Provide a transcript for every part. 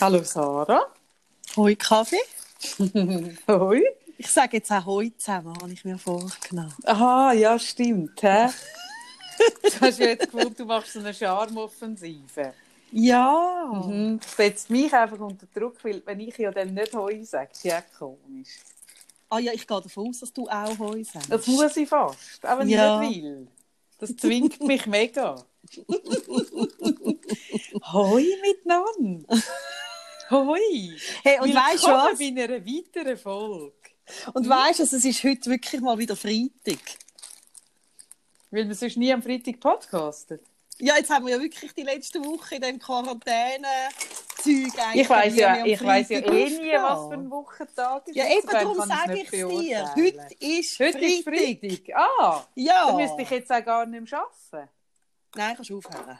Hallo Sarah. Hoi Kaffee. Hoi. Ich sage jetzt auch Hoi zusammen, habe ich mir vorgenommen. Aha, ja, stimmt. Hä? du hast jetzt gefunden, du machst so eine Charmoffensive. Ja. Mhm. Das setzt mich einfach unter Druck, weil wenn ich ja dann nicht Hoi sage, ist ja komisch. Ah ja, ich gehe davon aus, dass du auch Hoi sagst. Das muss ich fast, auch wenn Ja. ich nicht will. Das zwingt mich mega. Hoi miteinander. Hoi. Hey, und weißt du was? bei einer weiteren Folge. Und weißt du, also, es ist heute wirklich mal wieder Freitag. Weil wir sonst nie am Freitag podcastet. Ja, jetzt haben wir ja wirklich die letzte Woche in dem Quarantäne-Zeug eigentlich. Ich weiß ja, ich weiß ja eh nie, was für ein Wochentag ist. Ja, eben darum sage ich es dir. Heute ist Heute ist Freitag. Freitag. Ah, Ja. dann müsste ich jetzt auch gar nicht mehr arbeiten. Nein, kannst du aufhören.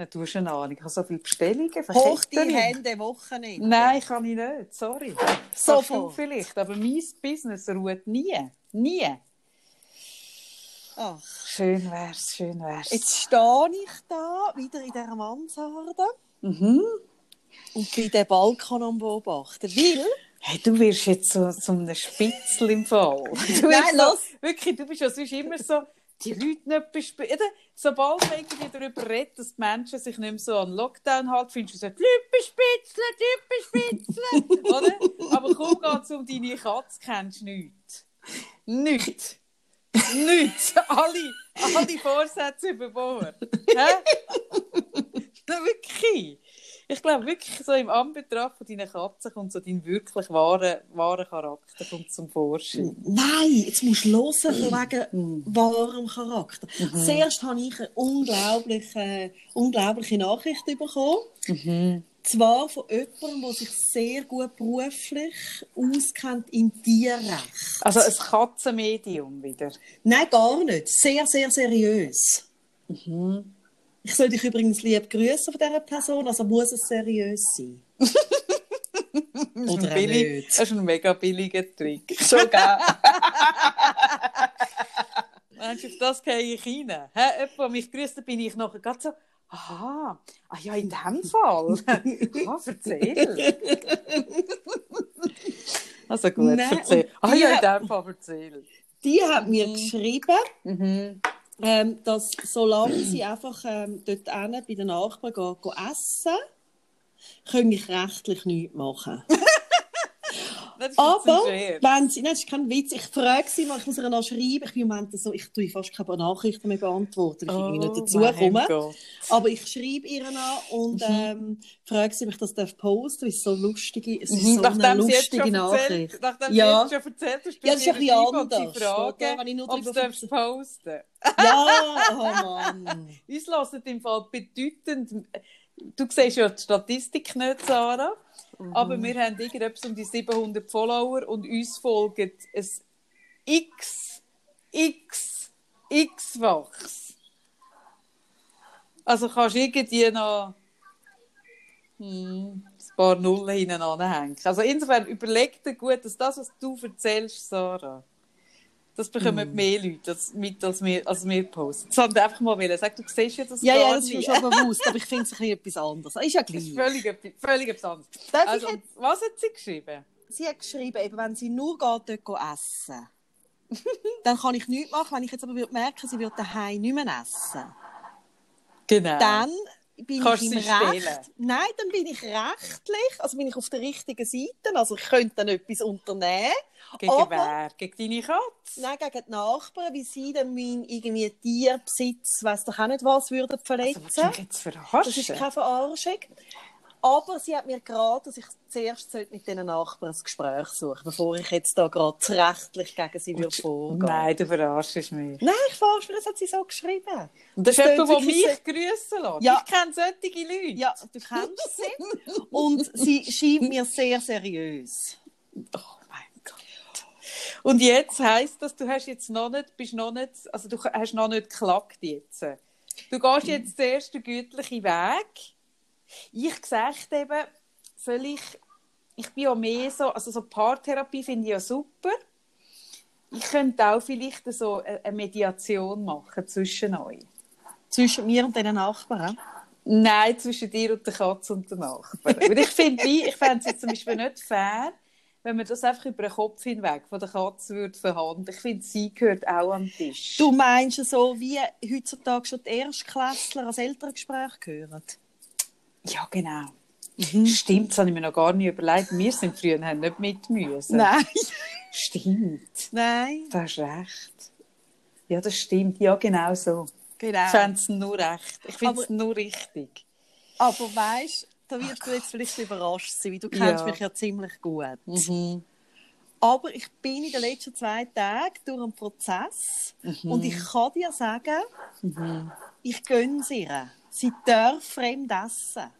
Ja, du hast eine Ahnung, ich habe so viele Bestellungen. Hoch die. Hände Wochenende. Nein, kann ich nicht, sorry. Sofort. Kannst du vielleicht, aber mein Business ruht nie. Nie. Ach. Schön wär's, schön wär's. Jetzt stehe ich da wieder in dieser Mansarde Mhm. und bin den Balkon am beobachten. Weil, Hey, du wirst jetzt so, so ein Spitzel im Fall. Du Nein, los. So, wirklich, du bist ja sonst immer so, die Leute nicht bespielen. Sobald man irgendwie darüber redet, dass die Menschen sich nicht mehr so an Lockdown halten, findest du so, die Leute bespitzeln, die bespitzeln. Oder? Aber kaum geht es um deine Katze, kennst du nichts. Nichts. Nichts. Alle, alle Vorsätze über Bord. Hä? Wirklich. Ich glaube wirklich, so im Anbetracht von deinen Katzen kommt so dein wirklich wahre, wahre Charakter kommt zum Vorschein. nein, jetzt musst du hören von wegen wahrem Charakter. Zuerst habe ich eine unglaubliche, unglaubliche Nachricht bekommen. Zwar von jemandem, der sich sehr gut beruflich auskennt im Tierrecht. Also ein Katzenmedium wieder. Nein, gar nicht. Sehr, sehr seriös. Ich soll dich übrigens lieb grüßen von dieser Person, also muss es seriös sein. Das ist, Oder billig, nicht. das ist ein mega billiger Trick. Meinst du, auf das gehe ich rein? Hä? Jemand, der mich grüßt, dann bin ich nachher gerade so, aha, ah ja, in dem Fall. ah, erzähl. Also gut, Nein, erzähl. Ah ja, in dem Fall erzähl. Die hat mir geschrieben, Mhm. Ähm, dass solange sie einfach ähm, dort bei den Nachbarn gehen, gehen essen, kann ich rechtlich nichts machen. Das Aber wenn sie, nein, das ist kein Witz, ich frage sie mal, ich muss ihr noch schreiben, ich bin im Moment so, ich tue fast keine Nachrichten mehr beantworten, weil ich irgendwie nicht dazu Oh komme. Aber ich schreibe ihr an und ähm, frage sie, ob ich das darf posten darf. Es so lustige, es ist so eine Nachdem jetzt lustige Nachricht. erzählt, nachdem Ja. sie jetzt schon erzählt hast, Ja, das ist ein bisschen anders, oder? fragen, Wenn ich nur ob du darfst posten Ja, oh Mann. Uns lassen im Fall bedeutend. Du siehst ja die Statistik nicht, Sarah. Mhm. Aber wir haben irgendetwas um die 700 Follower und uns folgt ein X, X, X-Wachs. Also kannst du irgendwie noch hm, ein paar Nullen hinten anhängen. Also insofern überleg dir gut, dass das, was du erzählst, Sarah, das bekommen Mhm. mehr Leute das mit, als wir, als wir posten. Das wollte ich einfach mal wollen. Sag, du siehst ja das Ja, ja, das ist mir schon bewusst, aber ich finde es ein bisschen etwas anderes. Ist ja Das ist gleich. völlig, etwas- völlig etwas anderes. Also, jetzt, was hat sie geschrieben? sie hat geschrieben, eben, wenn sie nur geht, dort essen, dann kann ich nichts machen. Wenn ich jetzt aber merken, sie würde daheim nicht mehr essen, Genau. dann bin Kannst ich im Recht. stehlen? Nein, dann bin ich rechtlich, also bin ich auf der richtigen Seite. Also ich könnte dann etwas unternehmen. Gegen aber- wer? Gegen deine Katze? Nein, gegen die Nachbarn, wie sie dann meinen irgendwie Tierbesitz, weiss doch auch nicht was, würden verletzen. Also, jetzt verarschen? Das ist keine Verarschung. Aber sie hat mir geraten, dass ich zuerst mit diesen Nachbarn ein Gespräch suchen bevor ich jetzt da gerade rechtlich gegen sie würde vorgehen. Nein, du verarschst mich. Nein, ich verarsche mich, das hat sie so geschrieben. Und das ist Das jemand, der mich wirklich grüßen lässt. Ja. Ich kenne solche Leute. Ja, du kennst sie. Und sie scheint mir sehr seriös. Oh mein Gott. Und jetzt heisst das, du hast jetzt noch nicht, bist noch nicht, also du hast noch nicht geklagt jetzt. Du gehst jetzt den ersten gütlichen Weg. Ich sagte eben, soll ich, ich bin ja mehr so, also so Paartherapie finde ich ja super. Ich könnte auch vielleicht so eine Mediation machen zwischen euch. Zwischen mir und diesen Nachbarn. Nein, zwischen dir und der Katze und der Nachbarn. ich finde, ich fände es jetzt zum Beispiel nicht fair, wenn man das einfach über den Kopf hinweg von der Katze würde verhandeln. Ich finde, sie gehört auch am Tisch. Du meinst so, wie heutzutage schon die Erstklässler als Elterngespräch gehören? Ja, genau. Mhm. Stimmt, das habe ich mir noch gar nicht überlegt. Wir sind früher haben nicht mit müssen. Nein. Stimmt. Nein. Du hast recht. Ja, das stimmt. Ja, genau so. Genau. Ich fände es nur recht. Ich finde es nur richtig. Aber weißt da wirst du jetzt vielleicht überrascht sein, weil du kennst Ja. mich ja ziemlich gut. Mhm. Aber ich bin in den letzten zwei Tagen durch einen Prozess Mhm. und ich kann dir sagen, ich gönne es ihr. Sie darf fremd essen.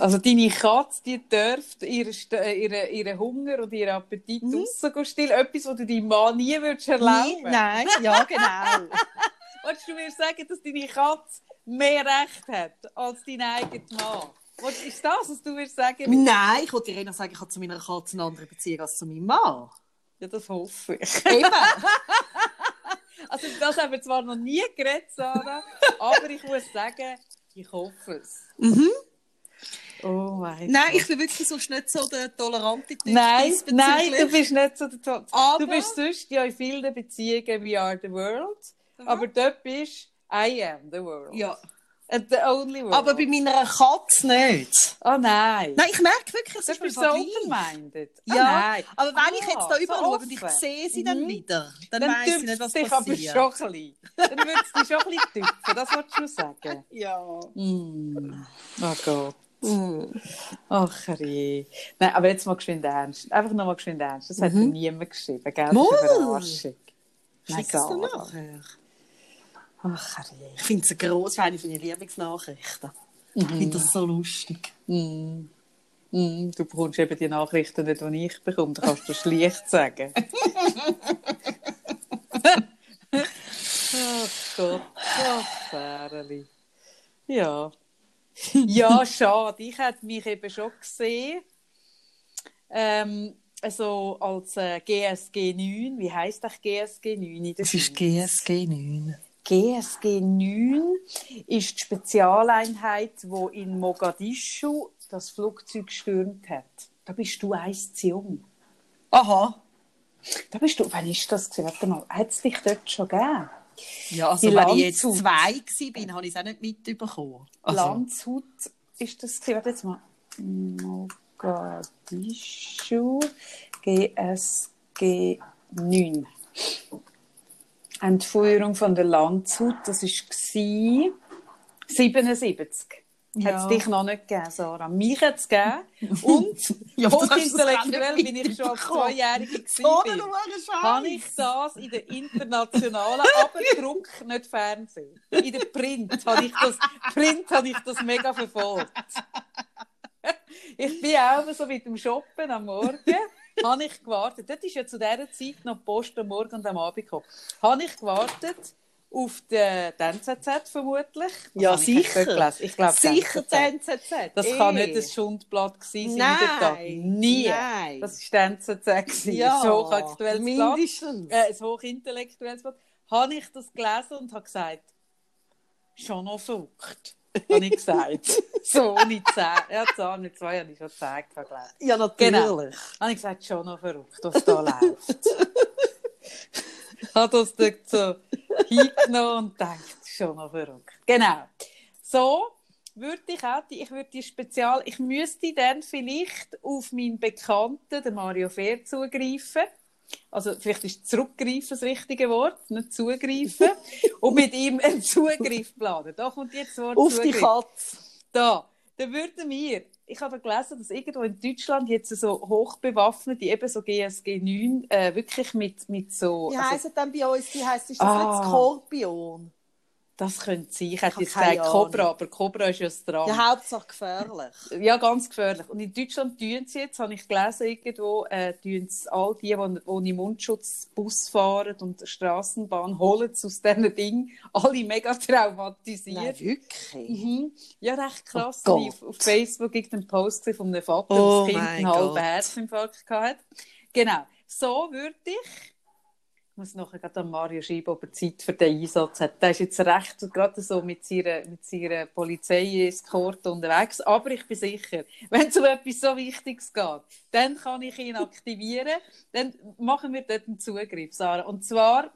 Also deine Katze, die dürft ihren, äh, ihren, ihren Hunger und ihren Appetit mhm. draussen stillen. Etwas, was du deinem Mann nie würdest erlauben Nie- Nein, ja genau. Wolltest du mir sagen, dass deine Katze mehr Recht hat als dein eigener Mann? Wolltest- Ist das, was du mir sagen Nein, ich wollte dir eher sagen, ich habe zu meiner Katze eine andere Beziehung als zu meinem Mann. Ja, das hoffe ich. Eben. Also das haben wir zwar noch nie geredet, Sarah, aber ich muss sagen, ich hoffe es. Oh mein Nein, Gott. ich bin wirklich sonst nicht so der tolerante Typ. Nein, nein, du bist nicht so der Top. Aber- Du bist sonst ja in vielen Beziehungen We Are the World, aber dort bist I am the world. Ja. Aber bei meiner Katze nicht. Oh nein. Nein, ich merke wirklich, es du ist mir so open-minded. Ja, oh, nein. aber wenn ich Ah, jetzt da so überschaue und ich sehe sie dann Mhm. wieder, dann, Dann weiss ich nicht, was dich aber passiert. schon ein bisschen. Dann würdest du dich schon ein bisschen tüpfen, das wolltest du sagen. Ja. Mm. Oh Gott. Ach, je. Nein, aber jetzt mal geschwind ernst. Einfach noch mal geschwind ernst. Das hat dir niemand geschrieben, gell? Das ist eine. Nein, Schickst du nachher? Ach, je. Ich finde es eine grosse, eine von meinen Lieblingsnachrichten. Ich finde das so lustig. Mm. Mm, du bekommst eben die Nachrichten nicht, die ich bekomme. Da kannst du schlicht sagen. Ach Gott, ach Fährli. Ja. Ja, schade. Ich hätte mich eben schon gesehen. Ähm, also als äh, GSG 9. Wie heisst das GSG 9 in der Schweiz? GSG 9? GSG 9 ist die Spezialeinheit, wo in Mogadischu das Flugzeug gestürmt hat. Da bist du eins zu jung. Aha. Da bist du, wann ist das? Warte mal, hat es dich dort schon gegeben? Ja, also wenn ich jetzt Landshut. zwei war, habe ich es auch nicht mitbekommen. Also, Landshut ist das. Warte jetzt mal. Mogadischu GSG 9. Entführung von der Landshut, das war 77. Ja. Hat es dich noch nicht gegeben, Sarah? Mich hat es gegeben. Und Ja, nicht bin ich schon als. Zweijährige gewesen. Habe ich das in der internationalen, aber Druck, nicht Fernsehen. In der Print habe ich das, Print habe ich das mega verfolgt. Ich bin auch so mit dem Shoppen am Morgen, habe ich gewartet. Dort ist ja zu dieser Zeit noch die Post am Morgen und am Abend gekommen. Habe ich gewartet auf den die NZZ vermutlich. Was Ja, ich sicher. gelesen? Ich glaube, Sicher die NZZ. Das Eh. kann nicht ein Schundblatt gewesen sein. Nein. Nie. Nein. Das war die NZZ. gewesen. Ja, ein hochaktuelles Blatt. mindestens. Äh, ein hochintellektuelles Blatt. Habe ich das gelesen und habe gesagt, schon noch verrückt. Habe ich gesagt. so, ohne Zähne. Ja, Zahn mit zwei habe ich schon gezeigt. Ja, Genau. natürlich. Habe ich gesagt, schon noch verrückt, was da läuft. Habe das dort so hingenommen und gedacht, schon noch verrückt. Genau. So würde ich auch, ich würde die Spezial, ich müsste dann vielleicht auf meinen Bekannten, den Mario Fair, zugreifen. Also vielleicht ist zurückgreifen das richtige Wort, nicht zugreifen. und mit ihm einen Zugriff planen. Da kommt jetzt das Wort Auf die Zugriff. Katze. Da, dann würden wir, ich habe gelesen, dass irgendwo in Deutschland jetzt so hochbewaffnete, eben so GSG 9, äh, wirklich mit, mit so. Wie also, heisst es denn bei uns? Die heisst, ist das Ah. nicht Skorpion? Das könnte sein. Ich hätte jetzt gesagt. Cobra, aber Cobra ist ja das Dran. Ja, Hauptsache gefährlich. Ja, ganz gefährlich. Und in Deutschland tun sie jetzt, habe ich gelesen, irgendwo, äh, tun sie all die, die ohne Mundschutz Bus fahren und Straßenbahn, holen sie aus diesen Dingen, alle mega traumatisiert. Nein, wirklich? Mhm. Ja, recht krass. Oh ich auf, Facebook irgendeinen Post gesehen von einem Vater, Oh das Kind einen halben. Herzinfarkt hatte. Genau. So würde ich muss nachher gerade an Mario schreiben, ob er Zeit für den Einsatz hat. Der ist jetzt recht gerade so mit seiner, mit seiner Polizei-Eskorte unterwegs. Aber ich bin sicher, wenn es um etwas so Wichtiges geht, dann kann ich ihn aktivieren. dann machen wir dort einen Zugriff, Sarah. Und zwar,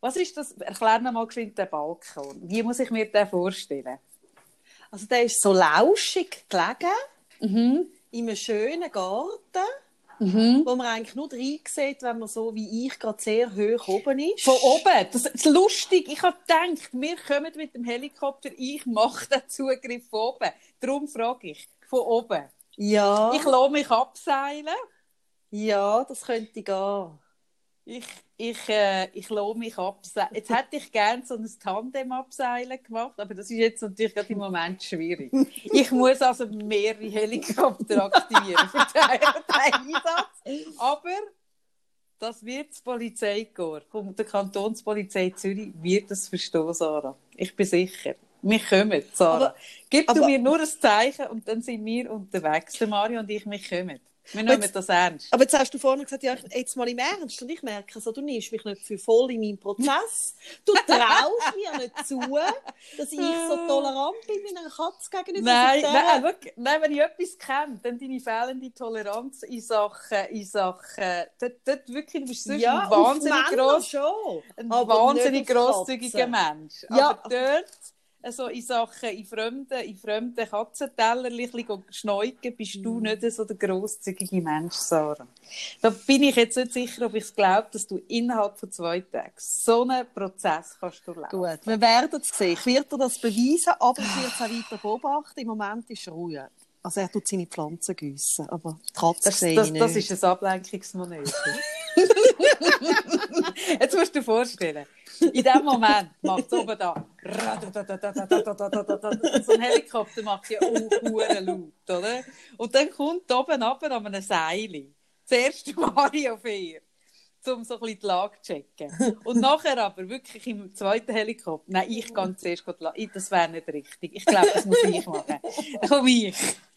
was ist das? Erklär mir mal geschwind den Balkon. Wie muss ich mir den vorstellen? Also der ist so lauschig gelegen, mhm. in einem schönen Garten mhm. wo man eigentlich nur sieht, wenn man so wie ich gerade sehr hoch oben ist. Von oben? Das ist lustig. Ich habe gedacht, wir kommen mit dem Helikopter, ich mache den Zugriff von oben. Darum frage ich, von oben. Ja. Ich lasse mich abseilen. Ja, das könnte gehen. Ich, ich, äh, ich lasse mich abseilen. Jetzt hätte ich gerne so ein Tandem-Abseilen gemacht, aber das ist jetzt natürlich gerade im Moment schwierig. Ich muss also mehrere Helikopter aktivieren für den Einsatz. Aber das wird das Polizeikorps der Kantonspolizei Zürich wird das verstehen, Sarah. Ich bin sicher. Wir kommen, Sarah. Aber, Gib aber, du mir nur ein Zeichen und dann sind wir unterwegs, der Mario und ich, wir kommen. Wir nehmen das ernst. Aber jetzt hast du vorhin gesagt, ja, jetzt mal im Ernst. Und ich merke so, du nimmst mich nicht für voll in meinem Prozess. Du traust mir nicht zu, dass ich so tolerant bin wie einer Katze gegenüber. Nein, nein, wirklich, nein, wenn ich etwas kenne, dann deine fehlende Toleranz in Sachen, in Sachen, dort, dort wirklich, du bist sonst ja, ein wahnsinnig, gross, schon, ein wahnsinnig grosszügiger Mensch. Ja. Aber dort so in Sachen in fremden, in fremden Katzentellerchen schneugen, bist du mm. nicht so der grosszügige Mensch, Sarah. Da bin ich jetzt nicht sicher, ob ich es glaube, dass du innerhalb von zwei Tagen so einen Prozess kannst durchlaufen. Gut, wir werden es sehen. Ich werde dir das beweisen, aber ich werde es auch weiter beobachten. Im Moment ist Ruhe. Also er tut seine Pflanzen gießen, aber die Katze das, sehe das. Das ist ein Ablenkungsmanöver. Jetzt musst du dir vorstellen, in dem Moment macht es oben da so ein Helikopter macht ja auch laut, oder? Und dann kommt oben runter an einem Seil das erste Mario 4 um so ein bisschen die Lage zu checken. Und nachher aber wirklich im zweiten Helikopter, nein, ich gehe zuerst die Lage, das wäre nicht richtig. Ich glaube, das muss ich machen. Dann komme ich.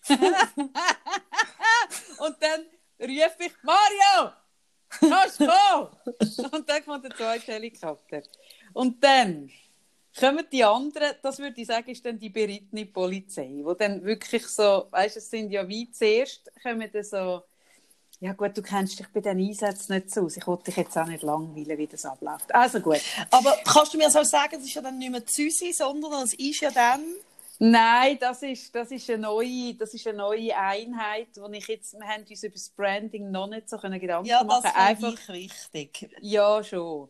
Und dann rufe ich, Mario! Kannst du? Und dann kommt der zweite Helikopter. Und dann kommen die anderen, das würde ich sagen, ist dann die berittene Polizei, wo dann wirklich so, weißt du, es sind ja wie zuerst, kommen dann so, ja gut, du kennst dich bei den Einsätzen nicht so aus. Ich wollte dich jetzt auch nicht langweilen, wie das abläuft. Also gut. Aber kannst du mir so sagen, es ist ja dann nicht mehr Züsi, sondern es ist ja dann... Nein, das ist, das ist, eine, neue, das ist eine neue Einheit, wo ich jetzt, wir haben uns über das Branding noch nicht so Gedanken ja, machen. Ja, das Einfach, ich wichtig. Ja, schon.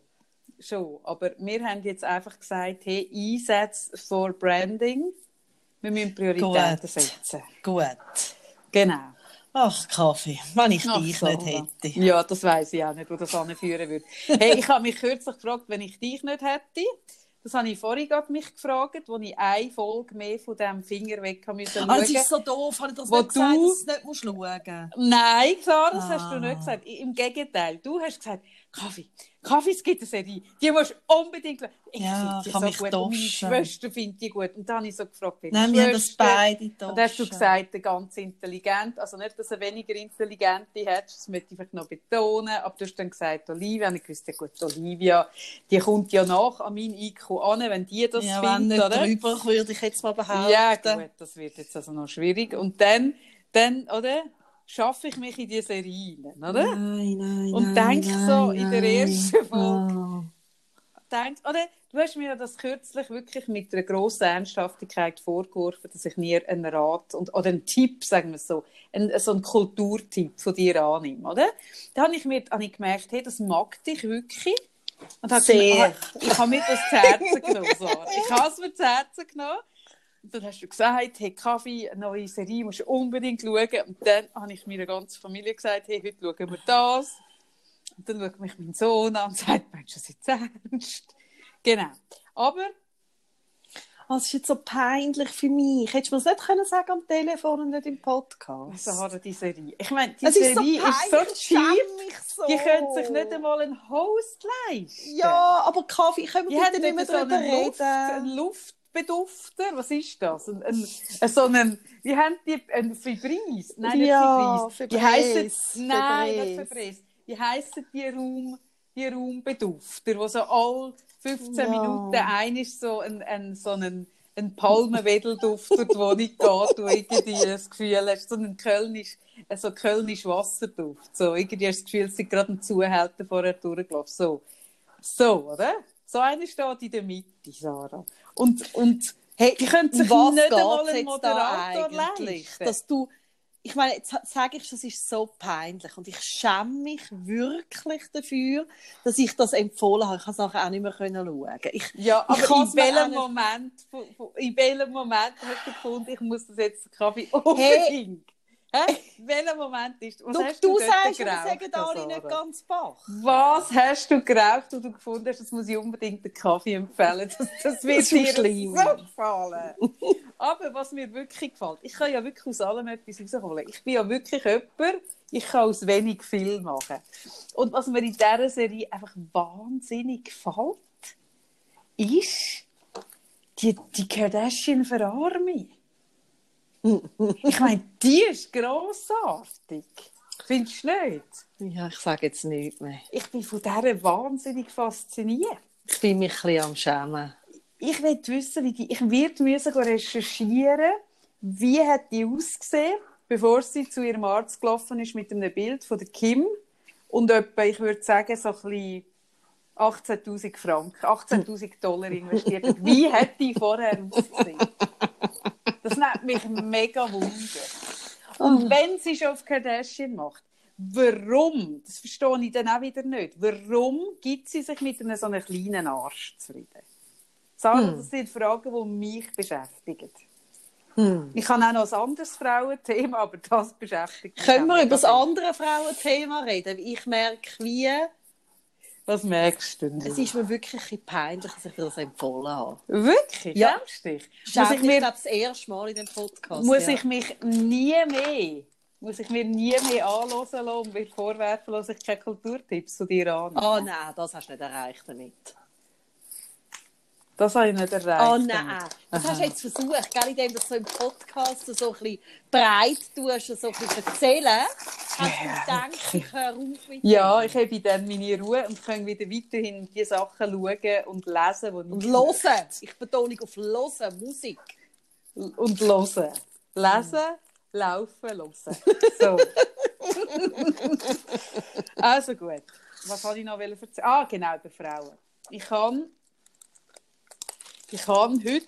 schon. Aber wir haben jetzt einfach gesagt, hey, Einsätze for Branding. Wir müssen Prioritäten Gut. setzen. Gut. Genau. Ach, Kaffee, wenn ich Ach, dich so, nicht hätte. Ja, das weiß ich auch nicht, wo das anführen würde. Hey, ich habe mich kürzlich gefragt, wenn ich dich nicht hätte. Das habe ich vorhin gerade mich gefragt, als ich eine Folge mehr von diesem Finger weg haben müssen. Ah, das ist so doof, habe ich das nicht gesagt, du... dass du nicht schauen musst? Nein, klar, das ah. hast du nicht gesagt. Im Gegenteil, du hast gesagt, Kaffee, Kaffees gibt eine Serie, die musst du unbedingt Ich ja, finde die so gut. Und meine Schwester findet die gut. Und dann habe ich so gefragt, wie Nein, wir haben das beide toschen. Und hast du gesagt, ganz intelligent. Also nicht, dass er weniger intelligente hat, das möchte ich noch betonen. Aber du hast dann gesagt, Olivia. Und ich wusste, gut, Olivia, die kommt ja nach an mein IQ an, wenn die das ja, findet. Nicht drüber, würde ich jetzt mal behaupten. Ja, gut, das wird jetzt also noch schwierig. Und dann, dann oder? Schaffe ich mich in diese Serie rein, oder? Nein, nein, Und nein, denk so in der ersten Folge, oh. denk, oder? Du hast mir das kürzlich wirklich mit einer grossen Ernsthaftigkeit vorgeworfen, dass ich mir einen Rat und, oder einen Tipp, sagen wir so, einen, so einen Kulturtipp von dir annehme, oder? Da habe ich mir habe ich gemerkt, hey, das mag dich wirklich. Und Sehr. Ich, ich habe mir das zu Herzen genommen, Sarah. Ich habe es mir zu Herzen genommen dann hast du gesagt, hey Kaffee, eine neue Serie musst du unbedingt schauen. Und dann habe ich meiner ganzen Familie gesagt, hey, heute schauen wir das. Und dann schaut mich mein Sohn an und sagt, meinst du das jetzt ernst? Genau. Aber... Oh, es ist jetzt so peinlich für mich. Hättest du mir das nicht können sagen am Telefon und nicht im Podcast? Also hat die Serie. Ich meine, die Serie ist so, ist so cheap. So. Die können sich nicht einmal einen Host leisten. Ja, aber Kaffee, können wir bitte nicht mehr darüber reden? Luft, Luft Bedufter, was ist das? Ein, ein, ein, so ein, wie haben die, ein Fibris? Nein, nicht ja, Fibris. Die heissen, nein, nicht Fibris. Wie heissen die Raum, die Raumbedufter, die so all 15 Ja. Minuten ein ist so ein, ein, so ein, ein Palmenwedelduft durch die Wohnung geht, wo irgendwie das Gefühl hast, so ein kölnisch, so kölnisch Wasserduft. So, irgendwie hast du das Gefühl, es sind gerade ein Zuhälter vorher durchgelaufen. So. so, oder? So einer steht in der Mitte, Sarah. Und, und Hey, die können sich was nicht einmal einen Moderator da eigentlich? leisten. Dass du, ich meine, jetzt sage ich, das ist so peinlich und ich schäme mich wirklich dafür, dass ich das empfohlen habe. Ich habe es nachher auch nicht mehr können schauen. Ich, Ja, aber in welchem Moment, in welchem Moment hast du gefunden, ich muss das jetzt Kaffee unbedingt? Hä? In welchem Moment ist Was du hast du du, sagst, wir sagen alle Sarah? nicht ganz bach. Was hast du geraucht, wo du gefunden hast, das muss ich unbedingt den Kaffee empfehlen? Das, das wird Das dir schlimm. so gefallen. Aber was mir wirklich gefällt, ich kann ja wirklich aus allem etwas rausholen. Ich bin ja wirklich jemand, ich kann aus wenig viel machen. Und was mir in dieser Serie einfach wahnsinnig gefällt, ist die, die Kardashian-Verarmung. Ich meine, die ist grossartig. Findest du nicht? Ja, ich sage jetzt nichts mehr. Ich bin von dieser wahnsinnig fasziniert. Ich bin mich ein bisschen am Schämen. Ich will wissen, wie die, ich werde müssen recherchieren, wie hat die ausgesehen, bevor sie zu ihrem Arzt gelaufen ist mit einem Bild von der Kim und etwa, ich würde sagen, so ein bisschen 18'000 Franken, 18'000 Dollar investiert. Wie hat die vorher ausgesehen? Das nimmt mich mega Wunder. Und wenn sie schon auf Kardashian macht, warum, das verstehe ich dann auch wieder nicht, warum gibt sie sich mit einem so einem kleinen Arsch zufrieden? Sarah, das sind Fragen, die mich beschäftigen. Hm. Ich habe auch noch ein anderes Frauenthema, aber das beschäftigt mich. Können wir über das andere Frauenthema reden? Ich merke, wie... Was merkst du denn? Es ist mir wirklich ein peinlich, dass ich dir das empfohlen habe. Wirklich? Ja. Dich? Muss ich ich mir glaube, das erste Mal in dem Podcast. muss ja. ich mich nie mehr, muss ich mir nie mehr anhören lassen und mir vorwerfen dass ich keine Kulturtipps zu dir an. Oh nein, das hast du nicht erreicht damit. Das habe ich nicht erreicht. Oh nein, das hast du jetzt versucht, gell, indem du so im Podcast so ein bisschen breit tust und so ein bisschen erzählen, hast du gedacht, ich höre auf mit Ja, dem. ich habe dann meine Ruhe und kann wieder weiterhin die Sachen schauen und lesen, die Und ich hören, ich betone auf hören, Musik. und hören. Lesen, laufen, hören. So. also gut. Was wollte ich noch erzählen? Ah, genau, bei Frauen. Ich kann, ich kann heute,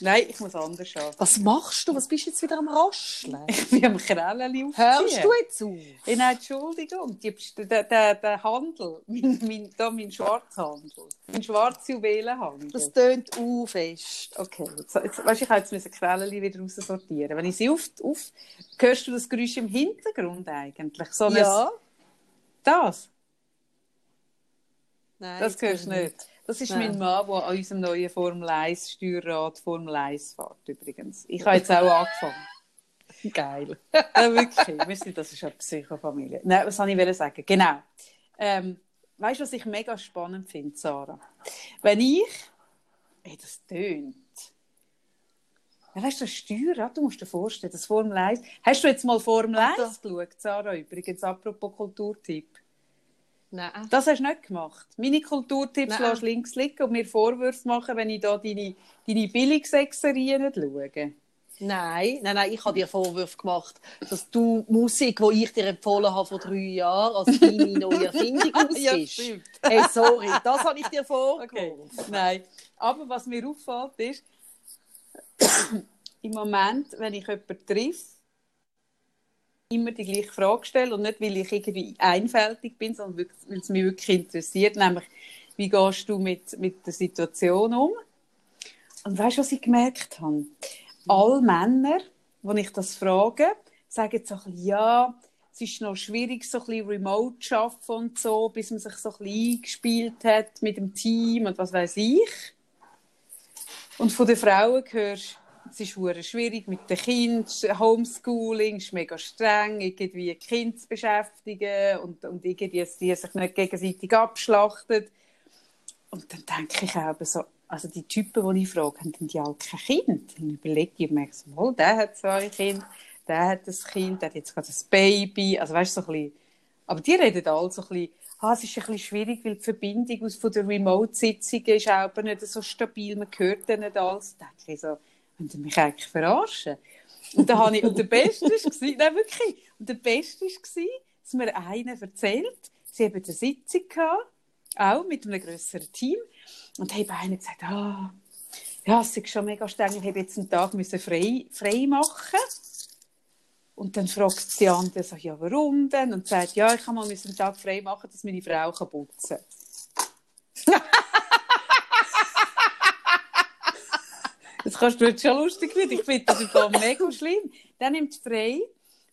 nein, ich muss anders haben. Was machst du? Was bist du jetzt wieder am Rascheln? Ich bin am Krellen Hörst du jetzt auf? Ja, nein, Entschuldigung, der, der, der Handel, mein, mein, da mein Schwarzhandel, mein Schwarzjuwelenhandel. Das tönt u fest. Okay, jetzt, jetzt, weißt, ich jetzt meine Quellen wieder raussortieren. Wenn ich sie auf, auf... Hörst du das Geräusch im Hintergrund eigentlich? So Ja. Das? Nein, Das hörst du ich nicht. Das ist Nein. mein Mann, der an unserem neuen Formel 1 Steuerrad Formel 1 fährt übrigens. Ich habe jetzt auch angefangen. Geil. Ja, wirklich. Wir sind, das ist eine Psychofamilie. Nein, was soll ich wollte sagen? Genau. Ähm, weißt du, was ich mega spannend finde, Sarah? Wenn ich. Ey, das tönt. Ja, weißt du, das Steuerrad, du musst dir vorstellen, das Formel 1. Hast du jetzt mal Formel 1 geschaut, Sarah, übrigens, apropos Kulturtipp? Nein. Das hast du nicht gemacht. Meine Kulturtipps Nein. lässt links liegen und mir Vorwürfe machen, wenn ich da deine, deine Billigsexerien nicht schaue. Nein, nein, nein, ich habe dir Vorwürfe gemacht, dass du Musik, die ich dir empfohlen habe vor drei Jahren, als deine neue Erfindung Ja, ausgibst. stimmt. hey, sorry, das habe ich dir vorgeworfen. Okay. Nein. Aber was mir auffällt, ist, im Moment, wenn ich jemanden treffe, immer die gleiche Frage stelle und nicht, weil ich irgendwie einfältig bin, sondern weil es mich wirklich interessiert, nämlich, wie gehst du mit, mit der Situation um? Und weißt du, was ich gemerkt habe? Alle Männer, die ich das frage, sagen so ein ja, es ist noch schwierig, so ein bisschen remote zu arbeiten und so, bis man sich so ein bisschen eingespielt hat mit dem Team und was weiß ich. Und von den Frauen hörst es ist schwierig mit den Kindern, Homeschooling ist mega streng, irgendwie Kinder zu beschäftigen und, und irgendwie, dass die sich nicht gegenseitig abschlachten. Und dann denke ich auch so, also die Typen, die ich frage, haben die alle kein Kind? Dann überlege ich mir so, mal, der hat zwei Kinder, der hat ein Kind, der hat jetzt gerade ein Baby, also weißt so ein bisschen, aber die reden alle so ein bisschen, ah, es ist ein bisschen schwierig, weil die Verbindung aus von der Remote-Sitzung ist auch nicht so stabil, man hört dann nicht alles. Da dachte ich so, wollen Sie mich eigentlich verarschen? Und, da habe ich, und der Beste war, nein, wirklich, und der Beste war, dass mir einer erzählt, sie haben eine Sitzung gehabt, auch mit einem grösseren Team, und haben einer gesagt, ah, ja, es ist schon mega streng, ich habe jetzt einen Tag müssen frei, frei machen und dann fragt die andere so, ja, warum denn? Und sagt, ja, ich kann mal einen Tag frei machen, dass meine Frau putzen kann. Das kannst du jetzt schon lustig finden. Ich finde das mega schlimm. Der nimmt frei,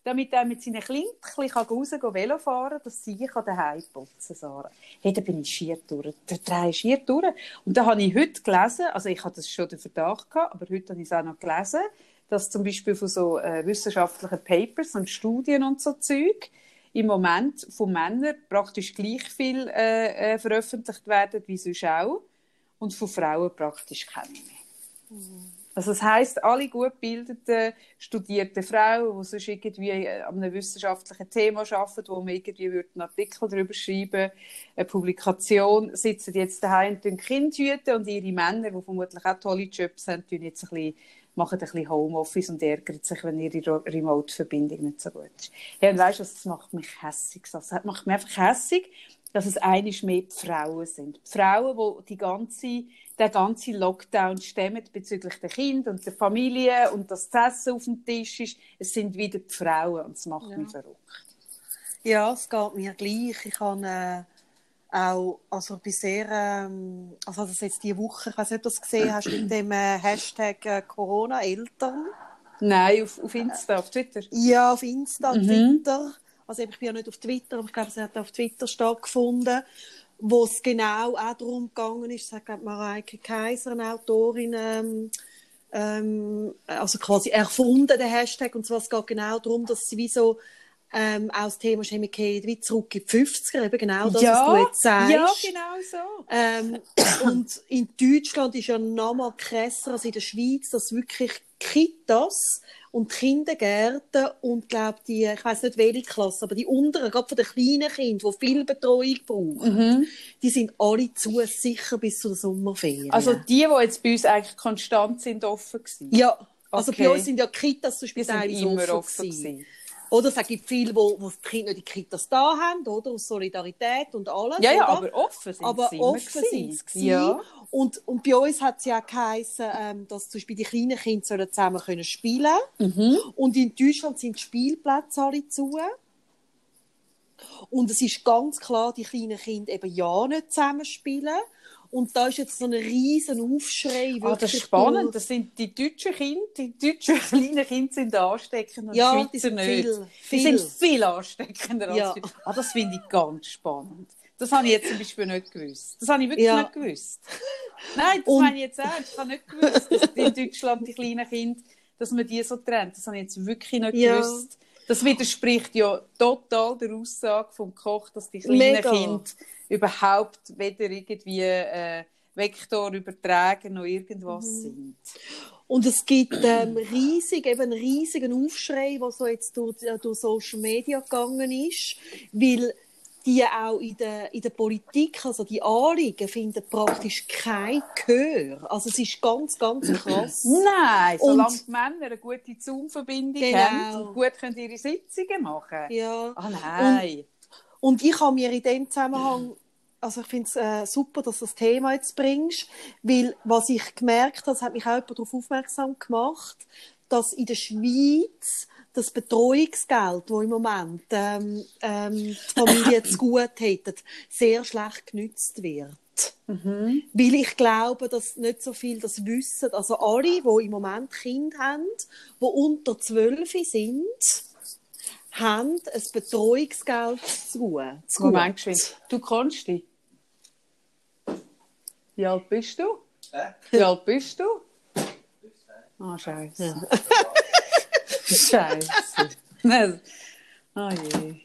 damit er mit seinen Kindern raus Velo fahren kann, dass sie daheim putzen kann. Hey, da bin ich schier durch. Der Dreh ist schier durch. Und da habe ich heute gelesen, also ich hatte das schon den Verdacht gehabt, aber heute habe ich es auch noch gelesen, dass zum Beispiel von so äh, wissenschaftlichen Papers und Studien und so Zeug im Moment von Männern praktisch gleich viel äh, äh, veröffentlicht werden wie sonst auch und von Frauen praktisch keine mehr. Also das heißt, alle gut gebildeten, studierten Frauen, die sonst irgendwie an einem wissenschaftlichen Thema arbeiten, wo man irgendwie einen Artikel darüber schreiben eine Publikation, sitzen jetzt daheim und Kind hüten und ihre Männer, die vermutlich auch tolle Jobs haben, tun jetzt ein bisschen machen ein bisschen Homeoffice und ärgern sich, wenn ihre Remote-Verbindung nicht so gut ist. Ja, und weißt du, das macht mich hässig. Das macht mich einfach hässig, dass es eigentlich mehr die Frauen sind. Die Frauen, die die ganze, den ganzen Lockdown stemmen bezüglich der Kinder und der Familie und dass das Essen auf dem Tisch ist. Es sind wieder die Frauen und das macht ja. mich verrückt. Ja, es geht mir gleich. Ich habe äh, auch, also bin sehr, ähm, also das jetzt diese Woche, ich weiß nicht, ob du das gesehen hast, mit dem äh, Hashtag äh, Corona-Eltern. Nein, auf, auf Insta, auf Twitter? Ja, auf Insta, mhm. Twitter. Also ich bin ja nicht auf Twitter, aber ich glaube, es hat auf Twitter stattgefunden, wo es genau auch darum gegangen ist, das hat, Mareike Kaiser, eine Autorin, ähm, ähm, also quasi erfunden, den Hashtag, und zwar es geht genau darum, dass sie wie so ähm, auch das Thema Chemie wie zurück in die 50er, eben genau das, ja, was du jetzt sagst. Ja, genau so. Ähm, und in Deutschland ist ja noch mal krasser als in der Schweiz, dass wirklich Kitas und Kindergärten und glaube die, ich weiß nicht welche Klasse, aber die unteren, gerade von den kleinen Kindern, die viel Betreuung brauchen, mhm. die sind alle zu sicher bis zur Sommerferien. Also die, die jetzt bei uns eigentlich konstant sind, offen gewesen? Ja, also okay. bei uns sind ja Kitas zum Beispiel immer offen, offen gewesen. gewesen. Oder es gibt viele, wo, wo die Kinder die Kitas da haben, oder? Aus Solidarität und alles. Ja, ja, aber offen sind aber sie offen sind sie ja. Und, und bei uns hat es ja geheißen, ähm, dass zum Beispiel die kleinen Kinder sollen zusammen können spielen mhm. Und in Deutschland sind die Spielplätze alle zu. Und es ist ganz klar, die kleinen Kinder eben ja nicht zusammen spielen. Und da ist jetzt so ein riesen Aufschrei. Ah, das ist spannend. Das sind die deutschen Kinder, die deutschen kleinen Kinder sind ansteckend und ja, die Schweizer nicht. Viel, viel. Die sind viel ansteckender als ja. Ah, das finde ich ganz spannend. Das habe ich jetzt zum Beispiel nicht gewusst. Das habe ich wirklich ja. nicht gewusst. Nein, das und... meine ich jetzt ernst. Ich habe nicht gewusst, dass in Deutschland die kleinen Kinder, dass man die so trennt. Das habe ich jetzt wirklich nicht ja. gewusst. Das widerspricht ja total der Aussage vom Koch, dass die kleinen Mega. Kinder überhaupt weder irgendwie äh, Vektor übertragen noch irgendwas mhm. sind. Und es gibt ähm, riesig, eben einen riesigen Aufschrei, der so jetzt durch, äh, durch Social Media gegangen ist, weil die auch in der, in der Politik, also die Anliegen, finden praktisch kein Gehör. Also es ist ganz, ganz krass. Nein, solange und, die Männer eine gute Zoom-Verbindung genau. haben und gut können ihre Sitzungen machen. Ja. Ah, nein. Und, und ich habe mir in dem Zusammenhang also ich finde es äh, super, dass du das Thema jetzt bringst, weil was ich gemerkt habe, das hat mich auch jemand darauf aufmerksam gemacht, dass in der Schweiz das Betreuungsgeld, das im Moment ähm, ähm, die Familie zu gut hätten, sehr schlecht genützt wird. Mhm. Weil ich glaube, dass nicht so viel das wissen. Also alle, die im Moment Kinder haben, die unter 12 sind, haben ein Betreuungsgeld zu gut. Moment, du kannst dich. Wie alt bist du? Äh? Wie alt bist du? Ah, oh, scheiße. Ja. scheiße. Oh je.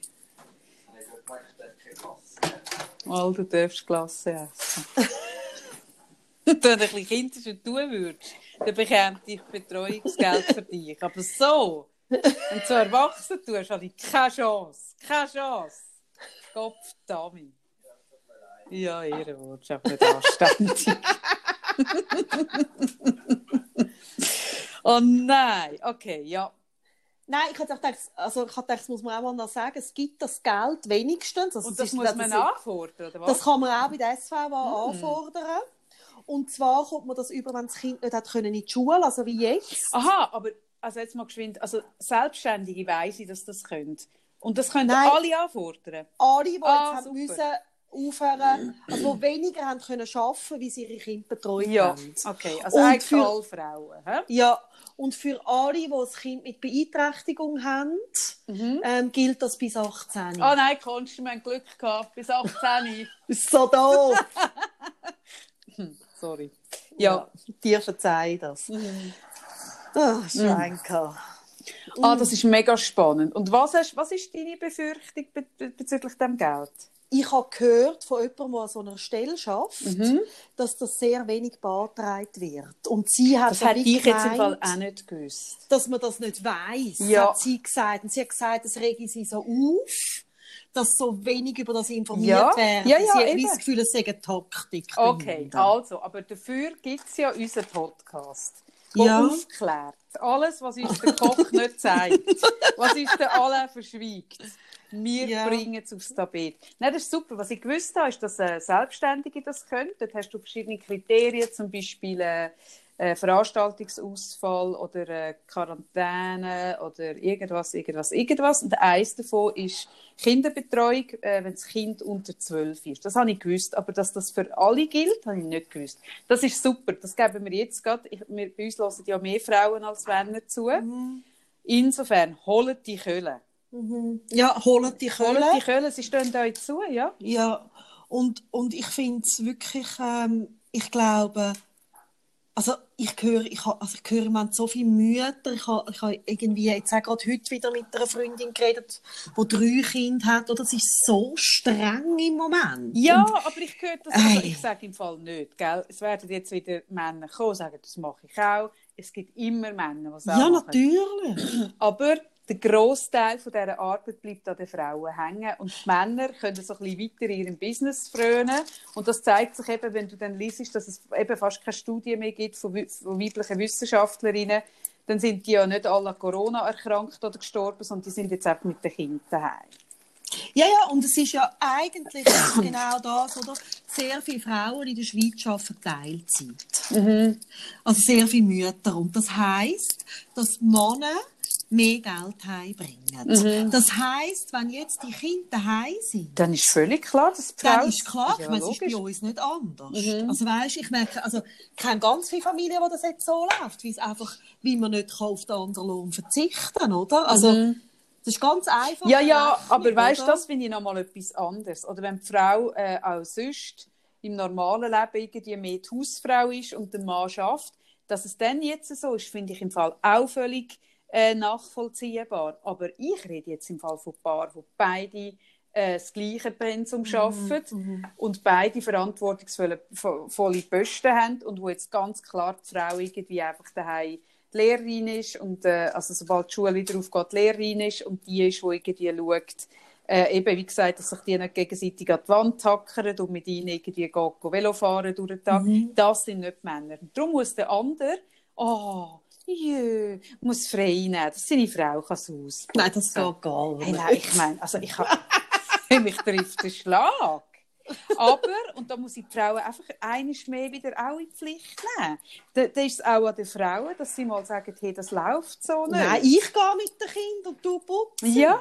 Mal, du darfst Klasse essen. Wenn du ein bisschen Kinder tun würdest, dann bekäme ich Betreuungsgeld für dich. Aber so, wenn du erwachsen tust, habe ich keine Chance. Keine Chance. Gott, Dami. Ja, Ehrenwort, ist einfach nicht anständig. oh nein, okay, ja. Nein, ich habe gedacht, also ich habe gedacht, das muss man auch mal sagen, es gibt das Geld wenigstens. Also Und das muss man ist- nachfordern, oder was? Das kann man auch bei der SVA anfordern. Und zwar kommt man das über, wenn das Kind nicht hat können in die Schule, also wie jetzt. Aha, aber also jetzt mal geschwind, also Selbstständige weiss ich, dass das können. Und das können Nein. alle anfordern. Alle, die Ah, jetzt haben super. müssen aufhören, also die weniger haben können arbeiten, wie sie ihre Kinder betreut Ja, haben. okay. Also Und eigentlich für- alle Frauen. Hä? Ja, und für alle, die ein Kind mit Beeinträchtigung haben, ähm, gilt das bis 18. Ah nein, kannst du, wir haben Glück gehabt, bis 18. Ist so doof. Sorry. ja, dir verzeih das. Ah, Schwenker. Ah, das ist mega spannend. Und was, hast, was ist deine Befürchtung be be bezüglich dem Geld? Ich habe gehört von jemandem, der an so einer Stelle arbeitet, Mhm. dass das sehr wenig beantragt wird. Und sie hat Das wie ich jetzt im Fall gemeint, auch nicht gewusst. dass man das nicht weiß, Ja. hat sie gesagt. Und sie hat gesagt, es rege sie so auf, dass so wenig über das informiert Ja. werden. Ja, ja, sie hat eben. das Gefühl, es sei eine Taktik. Okay, dahinter. also, aber dafür gibt es ja unseren Podcast, Ja. aufklärt. Alles, was uns der Koch nicht zeigt, was uns der Alain verschweigt. Wir Ja. bringen es aufs Tapet. Nein, das ist super. Was ich gewusst habe, ist, dass äh, Selbstständige das können. Dort hast du verschiedene Kriterien, zum Beispiel äh, äh, Veranstaltungsausfall oder äh, Quarantäne oder irgendwas, irgendwas, irgendwas. Und eins davon ist Kinderbetreuung, äh, wenn das Kind unter 12 ist. Das habe ich gewusst, aber dass das für alle gilt, habe ich nicht gewusst. Das ist super, das geben wir jetzt gerade. Ich, wir, bei uns hören ja mehr Frauen als Männer zu. Insofern, holt die Kölle. Mhm. Ja, holen die Holt Kölle. die Kölle, sie stehen euch zu, ja? Ja, und, und ich finde es wirklich, ähm, ich glaube, also ich höre, ich ha, also ich höre, man so viele Mütter, ich habe ich ha irgendwie, jetzt auch gerade heute wieder mit einer Freundin geredet, die drei Kinder hat, oder? Es ist so streng im Moment. Ja, Und, aber ich höre das, also ich sage im Fall nicht, gell? Es werden jetzt wieder Männer kommen, sagen, das mache ich auch. Es gibt immer Männer, die auch ja, natürlich. Aber der Grossteil von dieser Arbeit bleibt an den Frauen hängen und die Männer können so ein bisschen weiter in ihrem Business frönen und das zeigt sich eben, wenn du dann liest, dass es eben fast keine Studie mehr gibt von, von weiblichen Wissenschaftlerinnen, dann sind die ja nicht alle an Corona erkrankt oder gestorben, sondern die sind jetzt einfach mit den Kindern daheim. Ja, ja, und es ist ja eigentlich genau das, oder? Sehr viele Frauen in der Schweiz arbeiten Teilzeit. Also sehr viele Mütter. Und das heisst, dass Männer mehr Geld heimbringen. Das heisst, wenn jetzt die Kinder daheim sind, Dann ist völlig klar, dass die dann Frau- ist klar, Ja, es ist bei uns nicht anders. Also weißt, ich merke, also ich kenne ganz viele Familien, wo das jetzt so läuft, wie es einfach, wie man nicht kann auf den anderen Lohn verzichten, oder? Also das ist ganz einfach. Ja, ja, aber weißt du, das finde ich nochmal etwas anderes. Oder wenn die Frau äh, auch sonst im normalen Leben irgendwie mehr die Hausfrau ist und der Mann schafft, dass es dann jetzt so ist, finde ich im Fall auch völlig äh, nachvollziehbar. Aber ich rede jetzt im Fall von Paaren, wo beide äh, das gleiche Pensum arbeiten und beide verantwortungsvolle vo- volle Posten haben und wo jetzt ganz klar die Frau irgendwie einfach daheim die Lehrerin ist und äh, also sobald die Schule wieder aufgeht, die Lehrerin ist und die ist, die irgendwie schaut, äh, eben wie gesagt, dass sich die nicht gegenseitig an die Wand hackern und mit ihnen irgendwie go Velo fahren durch den Tag. Das sind nicht Männer. Und darum muss der andere, oh, jö, muss frei nehmen, dass seine Frau kann aus. Nein, das geht gar nicht. Hey, nein, ich meine, also ich habe, mich trifft der Schlag. Aber, und da muss ich die Frauen einfach eines mehr wieder auch in die Pflicht nehmen. Da, da ist es auch an den Frauen, dass sie mal sagen, hey, das läuft so nicht. Nein, ich gehe mit den Kindern und du putzt. Ja.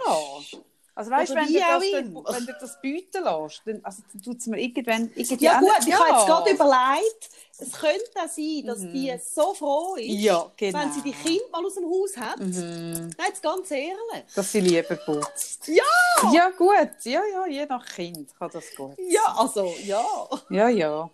Also weißt, Oder wenn wie du, das, dann, wenn du das bieten lässt, dann also, tut es mir irgendwann... irgendwie Ja gut, ich habe jetzt gerade überlegt, es könnte auch sein, dass die so froh ist, Ja, genau. wenn sie die Kinder mal aus dem Haus hat. Mhm. Nein, jetzt ganz ehrlich. Dass sie lieber putzt. Ja! Ja, gut. Ja, ja, je nach Kind kann das gut. Ja, also, ja. Ja, ja.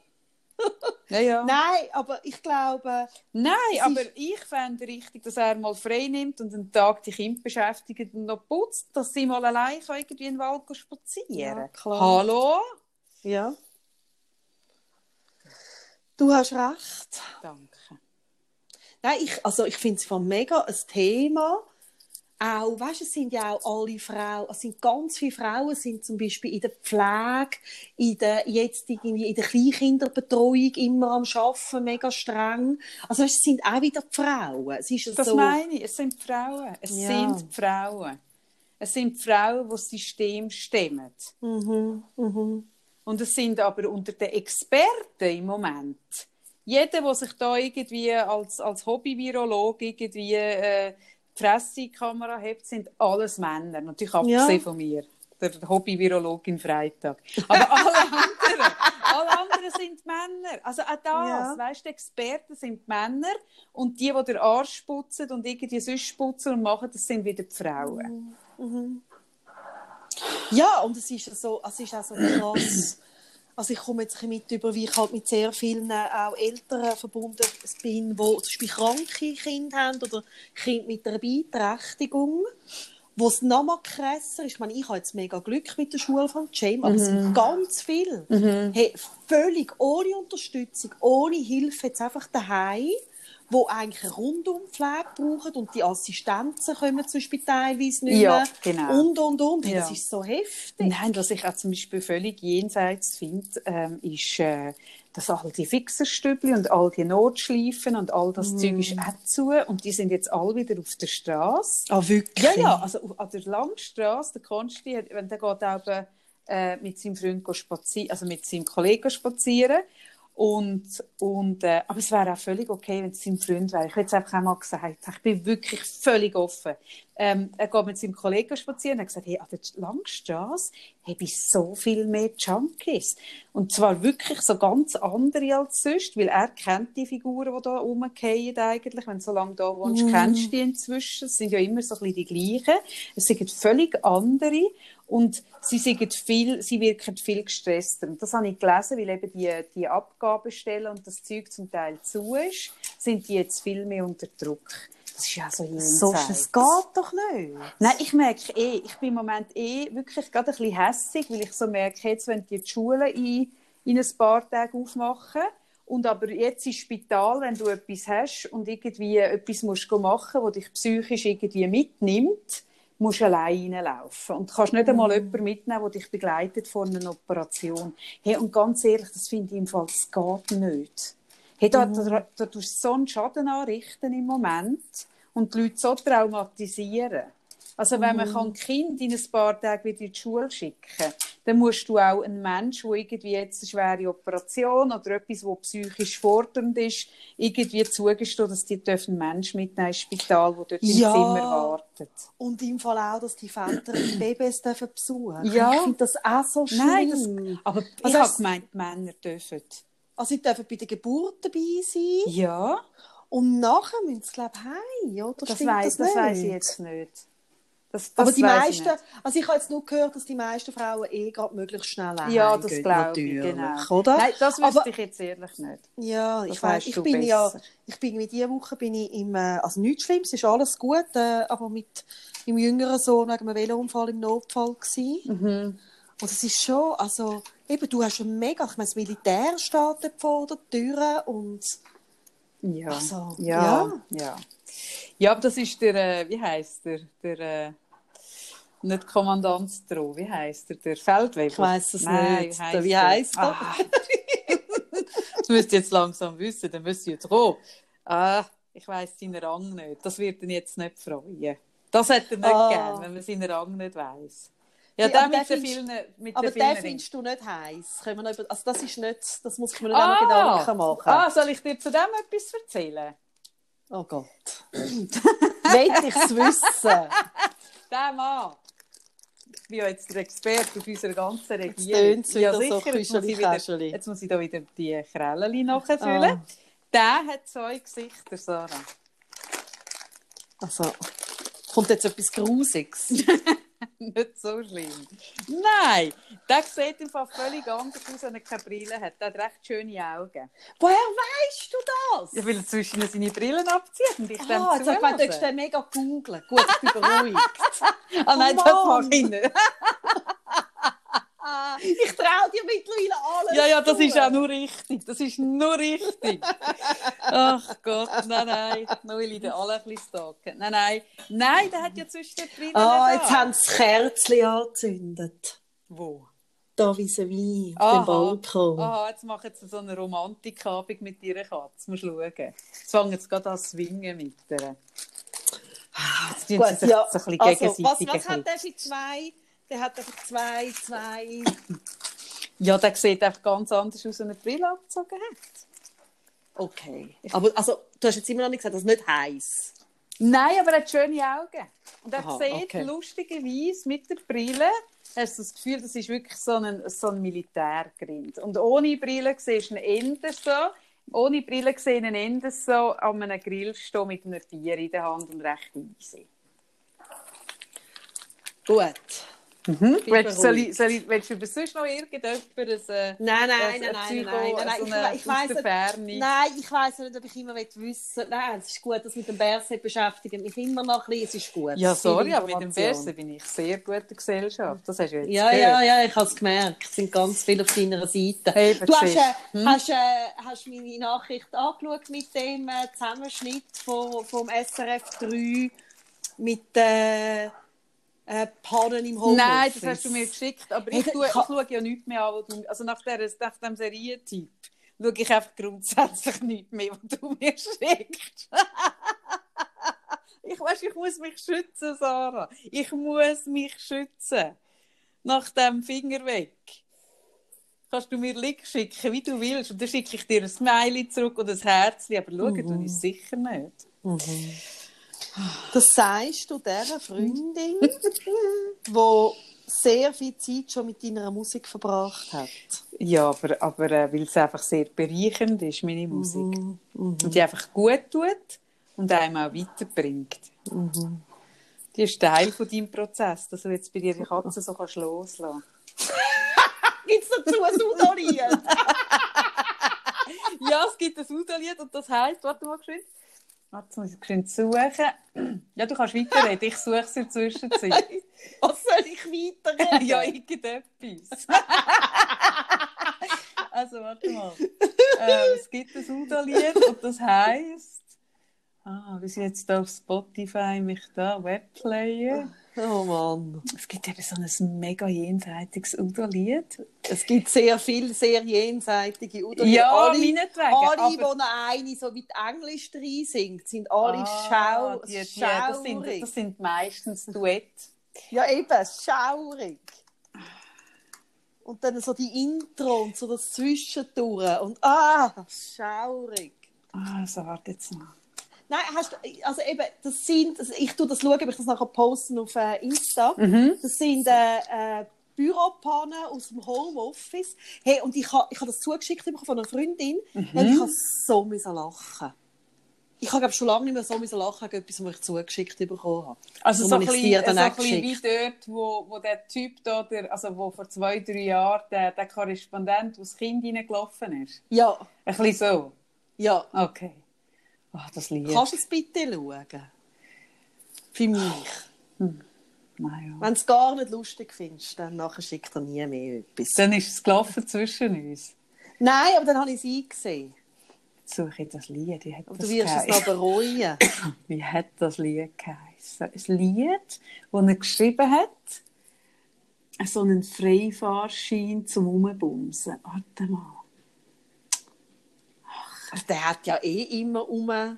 Ja, ja. Nein, aber ich glaube, Nein, aber ist- ich fände richtig, dass er mal frei nimmt und einen Tag die Kinder beschäftigt und noch putzt, dass sie mal allein kann irgendwie in den Wald spazieren Ja. Hallo? ja. Du hast recht. Danke. Nein, ich, also ich finde es von mega ein Thema. Auch, weißt du, es sind ja auch alle Frauen, es sind ganz viele Frauen, sind zum Beispiel in der Pflege, in der, jetzt irgendwie in der Kleinkinderbetreuung immer am Arbeiten, mega streng. Also weißt, es sind auch wieder Frauen. Es ist Das so, meine ich, es sind Frauen. Es Ja. sind Frauen. Es sind die Frauen, die das System stemmen. Mhm, mhm. Und es sind aber unter den Experten im Moment, jeder, der sich da irgendwie als, als Hobby-Virologe irgendwie äh, die Fresse Kamera hat, sind alles Männer. Natürlich abgesehen Ja. von mir, der Hobby-Virologin Freitag. Aber alle anderen, alle anderen sind Männer. Also auch das, Ja. weißt du, die Experten sind Männer und die, die den Arsch putzen und irgendwie sonst putzen und machen, das sind wieder die Frauen. Ja, und es ist so, es ist auch so krass. Also ich komme jetzt ein mit über, wie ich halt mit sehr vielen äh, auch Eltern verbunden bin, die zum Beispiel kranke Kinder haben oder Kinder mit einer Beeinträchtigung, wo es noch mal krasser ist. Ich meine, ich habe jetzt mega Glück mit der Schule von James, aber es sind ganz viele, hey, völlig ohne Unterstützung, ohne Hilfe, jetzt einfach daheim wo eigentlich eine Rundumpflege brauchen und die Assistenzen kommen zum Beispiel teilweise nicht Ja, mehr. genau. Und, und, und. Hey, Ja. Das ist so heftig. Nein, was ich auch zum Beispiel völlig jenseits finde, ähm, ist, äh, dass all die Fixerstübli und all die Notschleifen und all das Zeug ist auch zu und die sind jetzt alle wieder auf der Straße. Ah, wirklich? Ja, ja, also auf- an der Langstrasse, der Konsti, wenn der geht auch äh, mit seinem Freund spazieren, also mit seinem Kollegen spazieren. Und, und, äh, aber es wäre auch völlig okay, wenn es sein Freund wäre. Ich habe jetzt einfach einmal gesagt, ich bin wirklich völlig offen. Ähm, er geht mit seinem Kollegen spazieren und hat gesagt, hey, an der Langstrasse habe ich so viel mehr Junkies. Und zwar wirklich so ganz andere als sonst, weil er kennt die Figuren, die da rumgehen eigentlich. Wenn du so lange da wohnst, kennst du die inzwischen. Es sind ja immer so ein bisschen die gleichen. Es sind völlig andere. Und sie, sind viel, sie wirken viel gestresster. Und das habe ich gelesen, weil eben die, die Abgabestellen und das Zeug zum Teil zu ist, sind die jetzt viel mehr unter Druck. Das ist ja so jenseits. So, das geht doch nicht. Nein, ich merke eh, ich bin im Moment eh wirklich gerade ein bisschen hässig, weil ich so merke, jetzt wenn die, die Schulen in, in ein paar Tagen aufmachen und aber jetzt im Spital, wenn du etwas hast und irgendwie etwas musst machen, wo dich psychisch irgendwie mitnimmt, musst du allein reinlaufen und kannst nicht einmal jemanden mitnehmen, der dich begleitet vor einer Operation. Hey, und ganz ehrlich, das finde ich im Fall, das geht nicht. Hey, da, da, da tust du so einen Schaden anrichten im Moment und die Leute so traumatisieren. Also wenn man kann Kind in ein paar Tagen wieder in die Schule schicken kann, dann musst du auch einen Menschen, der irgendwie jetzt eine schwere Operation oder etwas, das psychisch fordernd ist, irgendwie zugestehen, dass die dürfen einen Menschen mitnehmen ins Spital, der dort Ja. im Zimmer wartet. Und im Fall auch, dass die Väter die Babys dürfen besuchen Ja. Ich finde das auch so schlimm. Nein, das, aber ich Also habe gemeint, Männer dürfen. Also sie dürfen bei der Geburt dabei sein Ja, und nachher müssen sie, glaube ich, heim, oder? das, weiss, das weiss ich jetzt nicht. Das, das Aber die meisten, also ich habe jetzt nur gehört, dass die meisten Frauen eh gerade möglichst schnell Ja, heimgehen, das glaube ich, genau. Oder? Nein, das wüsste Aber- ich jetzt ehrlich nicht. Ja, Das ich weiß, ich bin ja, besser. ich ich bin mit dieser Woche bin ich im, äh, also nichts Schlimmes, ist alles gut, äh, aber mit meinem jüngeren Sohn wegen einem Velounfall im Notfall gewesen. Mhm. Und es ist schon, also, eben, du hast schon mega, ich meine, das Militär steht vor der Tür und, Ja. Also, ja. ja. ja. Ja, aber das ist der, äh, wie heißt der, der, äh, nicht Kommandant Stroh, wie heißt der, der Feldwebel? ich weiß es Nein, nicht. Wie der? er? Ah. das müsst ihr jetzt langsam wissen, dann müsst ihr jetzt kommen. Ah, ich weiss seinen Rang nicht. Das wird ihn jetzt nicht freuen. Das hätte er nicht Ah. gern, wenn man seinen Rang nicht weiss. Ja, Ja, der mit den vielen, mit Aber den findest du nicht heiß. Also das ist nicht, das muss ich mir Ah, noch Gedanken machen. ah, soll ich dir zu dem etwas erzählen? Oh Gott. Will ich es wissen? Der Mann. Ich bin ja jetzt der Experte auf unserer ganzen Regierung. tönt's wieder so jetzt, muss ich wieder, jetzt muss ich da wieder die Krällen nachfüllen. Ah. Der hat zwei Gesichter, Sarah. Also, kommt jetzt etwas Grusiges? Nicht so schlimm. Nein, der sieht im Fall völlig anders aus, wenn er keine Brille hat. Der hat recht schöne Augen. Woher weißt du das? Ja, weil er zwischen seine Brillen abzieht und ich Ah, jetzt habe ich gemeint, du zuhöre. hättest den mega googeln. Gut, ich bin beruhigt. Ah nein, Oh das mache ich nicht. ich traue dir mittlerweile alles. Ja, ja, das ist auch nur richtig. Das ist nur richtig. Ach Gott, nein, nein. Ich den alle ein bisschen stalken. Nein, nein. Nein, der hat ja zwischen den Brillen Ah, jetzt haben sie das Kerzchen angezündet. Wo? Da vis-à-vis, auf dem Balkon. Aha, jetzt machen sie so eine Romantikabend mit ihrer Katze. Musst schauen. Jetzt fangen sie gerade an zu swingen mit ihr. Jetzt tun sie sich ja. so ein bisschen Also, gegenseitig was, was hat der für zwei? Der hat einfach zwei, zwei. Ja, der sieht einfach ganz anders aus, als er eine Brille abgezogen hat. Okay. Aber also, du hast jetzt immer noch nicht gesagt, das ist nicht heiß. Nein, aber er hat schöne Augen. Und er Aha, sieht okay. lustigerweise mit der Brille, hast du das Gefühl, das ist wirklich so ein, so ein Militärgrind. Und ohne Brille siehst du ihn eher so, ohne Brille sehe ich ihn eher so an einem Grill stehen mit einem Bier in der Hand und recht easy. Gut. Mhm. Willst, soll ich, soll ich, willst du über sonst noch irgendjemand ein, äh, Nein, nein, ein- nein, ein nein, nein, Psycho, nein, nein, nein. so eine ich aus weiss nicht, nein, ich weiss nicht, ob ich immer wissen will. Nein, es ist gut, das mit dem Berset beschäftigt mich immer noch ein bisschen. Es ist gut. Ja, sorry, aber mit dem. Bersen bin ich sehr guter Gesellschaft. Das hast du jetzt Ja, gehört. ja, ja, ich habe es gemerkt. Es sind ganz viele auf deiner Seite. Eben, du hast, äh, Hm? hast, äh, hast meine Nachricht angeschaut mit dem äh, Zusammenschnitt von, vom SRF 3 mit äh, äh, Pannen im Homeoffice. Nein, das hast du mir geschickt, aber ich, tue, ich ich ha- schaue ja nichts mehr an, du, also nach, der, nach dem Serientyp schaue ich einfach grundsätzlich nichts mehr, was du mir schickst. ich weiß, ich muss mich schützen, Sarah. Ich muss mich schützen. Nach dem Finger weg. Kannst du mir Link schicken, wie du willst, und dann schicke ich dir ein Smiley zurück oder ein Herzchen, aber schau, Mhm. du es sicher nicht. Das sagst du dieser Freundin, die sehr viel Zeit schon mit deiner Musik verbracht hat. Ja, aber, aber äh, weil es einfach sehr bereichernd ist, meine Musik. Mhm. Und die einfach gut tut und einem auch weiterbringt. Mhm. Die ist Teil von deinem Prozess, dass du jetzt bei dir die Katze so kannst loslassen Gibt es dazu ein Udolied? Ja, es gibt ein Udolied und das heisst, warte mal geschwind. Warte, jetzt muss ich geschwind suchen. Ja, du kannst weiterreden, ich suche es in der Zwischenzeit. Was soll ich weiterreden? ja, irgendetwas. also, warte mal. ähm, es gibt ein Udolied und das heisst... Ah, wir sind jetzt da auf Spotify, mich da, Webplayer. Oh Mann. Es gibt eben so ein mega jenseitiges Udo-Lied. Es gibt sehr viele sehr jenseitige Udolied. Ja, alle, meinetwegen, alle, aber- die noch eine so mit Englisch drin singt, sind alle Ah, schau die, die, das, sind, schaurig. das sind meistens Duett. Ja, eben, schaurig. Und dann so die Intro und so das Zwischendurch. Und ah, schaurig. Also, warte jetzt mal. Nein, hast du, also eben, das sind, also ich tue das schauen, ob ich das nachher posten auf äh, Insta. Mhm. Das sind äh, äh, Büropannen aus dem Homeoffice. Hey, und ich habe ich ha das zugeschickt bekommen von einer Freundin Mhm. und ich habe so müssen lachen. Ich habe schon lange nicht mehr so müssen lachen gegen etwas, was ich zugeschickt bekommen habe. Also, so ein bisschen, so ein bisschen wie dort, wo, wo der Typ da, der, also wo vor zwei, drei Jahren der, der Korrespondent, das Kind reingelaufen ist. Ja, Ein bisschen so. ja. Okay. Ach, das Lied. Kannst du es bitte schauen? Für mich. Naja. Wenn du es gar nicht lustig findest, dann nachher schickt er nie mehr etwas. Dann ist es gelaufen zwischen uns. Nein, aber dann habe ich es eingesehen. Jetzt suche ich das Lied. Wie hat Und du wirst es noch bereuen. Wie hat das Lied geheißen? Ein Lied, das er geschrieben hat. So einen Freifahrschein zum Umbumsen. Warte mal. Der hat ja eh immer um.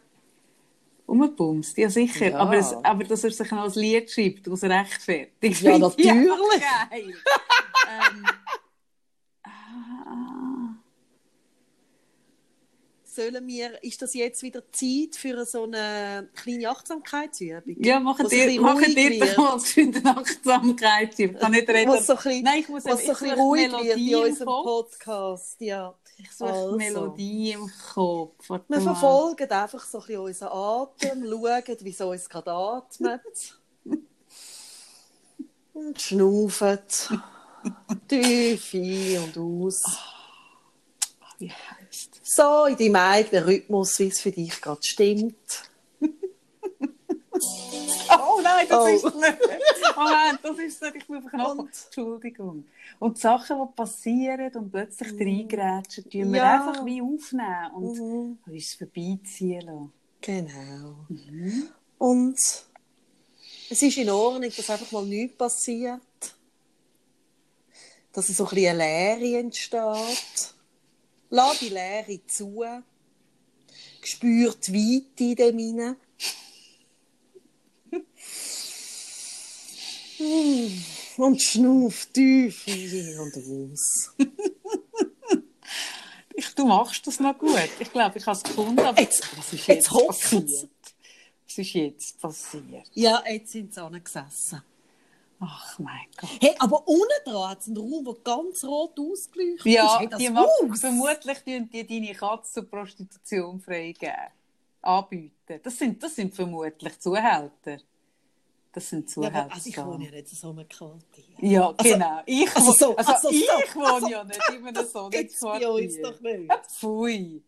Umbumst, ja sicher. Ja. Aber, es, aber dass er sich noch ein Lied schreibt, das rechtfertigt. Ja, natürlich. auch Geil. ähm, Sollen wir, ist das jetzt wieder Zeit für so eine kleine Achtsamkeitsübung? ja, machen dir, machen dir doch eine Achtsamkeit. Ich kann nicht reden. Wo es so ein bisschen, Nein, ich muss wo es so ein ich bisschen suche ruhig wird in unserem. Podcast. Ja. Ich suche Also. Melodie im Kopf. Warte Wir mal. verfolgen einfach so ein bisschen unseren Atem, schauen, wie es uns gerade atmet. Und schnaufen. Tief ein und aus. Wie heisst es? So in deinem eigenen Rhythmus, wie es für dich gerade stimmt. Oh nein, das Oh. ist nicht. Moment, das ist nicht. Ich bin. Und- Entschuldigung. Und die Sachen, die passieren und plötzlich reingrätschen, tun wir Ja. einfach wie aufnehmen und Mhm. uns vorbeiziehen lassen. Genau. Mhm. Und es ist in Ordnung, dass einfach mal nichts passiert. Dass so ein bisschen eine Leere entsteht. Lass die Leere zu. Spür die Weite in dem hinein. Und schnuff tief ein und aus. Ich, du machst das noch gut. Ich glaube, ich habe es gefunden. Aber Jetzt- was ist jetzt jetzt passiert? Was ist jetzt passiert? Ja, jetzt sind sie gesessen. Ach mein Gott. Hey, aber unten dran hat es einen Raum, der ganz rot ausgeleuchtet Ja, ist. Hey, das machen, Haus. vermutlich tun die deine Katze zur Prostitution freigeben. Anbieten. Das sind, das sind vermutlich Zuhälter. Das sind Ja, Zuhälter. aber, also ich wohne ja nicht in so einem Quartier. Ja, genau. Ich, also also also so, ich wohne also ja nicht in einem so Gibt's bei uns doch nicht. Ja, Pfui.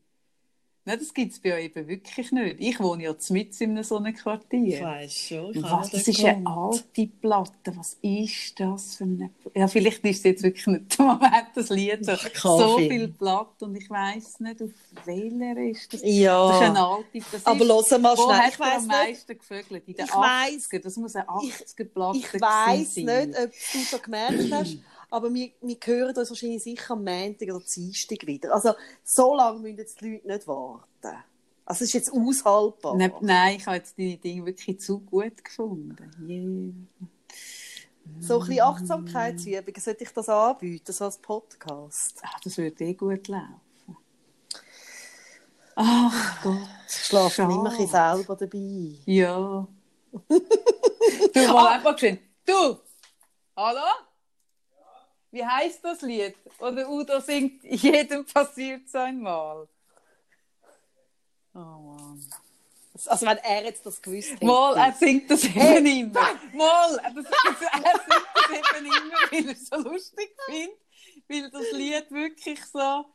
Nein, das gibt es bei euch eben wirklich nicht. Ich wohne ja mitten in einem so einem Ich Quartier. weiß schon. Ich Was? Das ist eine alte Platte. Was ist das für eine... Ja, vielleicht ist es jetzt wirklich nicht der Moment, das Lied. So, so sein. viel Platte und ich weiss nicht, auf welcher ist das. Ja. Das ist eine alte. Das Aber ist, hör mal wo schnell, hat ich er weiss am nicht- meisten gevögelt? In den Ich weiss- 80er. Das muss eine Ich- 80er-Platte Ich weiss sein. nicht, ob du so gemerkt hast, aber wir, wir hören uns wahrscheinlich sicher am Montag oder Dienstag wieder. Also so lange müssen jetzt die Leute nicht warten. Also es ist jetzt aushaltbar. Nein, nein, ich habe jetzt deine Dinge wirklich zu gut gefunden. Yeah. So ein bisschen Achtsamkeitsübungen, sollte ich das anbieten, so als Podcast? Ah, das würde eh gut laufen. Ach Gott. Ich schlafe immer ein selber dabei. Ja. du, mal einfach schön. Du! Hallo? Wie heißt das Lied? Oder Udo singt, jedem passiert einmal. Oh Mann. Also wenn er jetzt das gewusst hätte. Mal, er singt das eben immer. Mal, er, das, er singt das eben immer, weil er es so lustig findet. Weil das Lied wirklich so,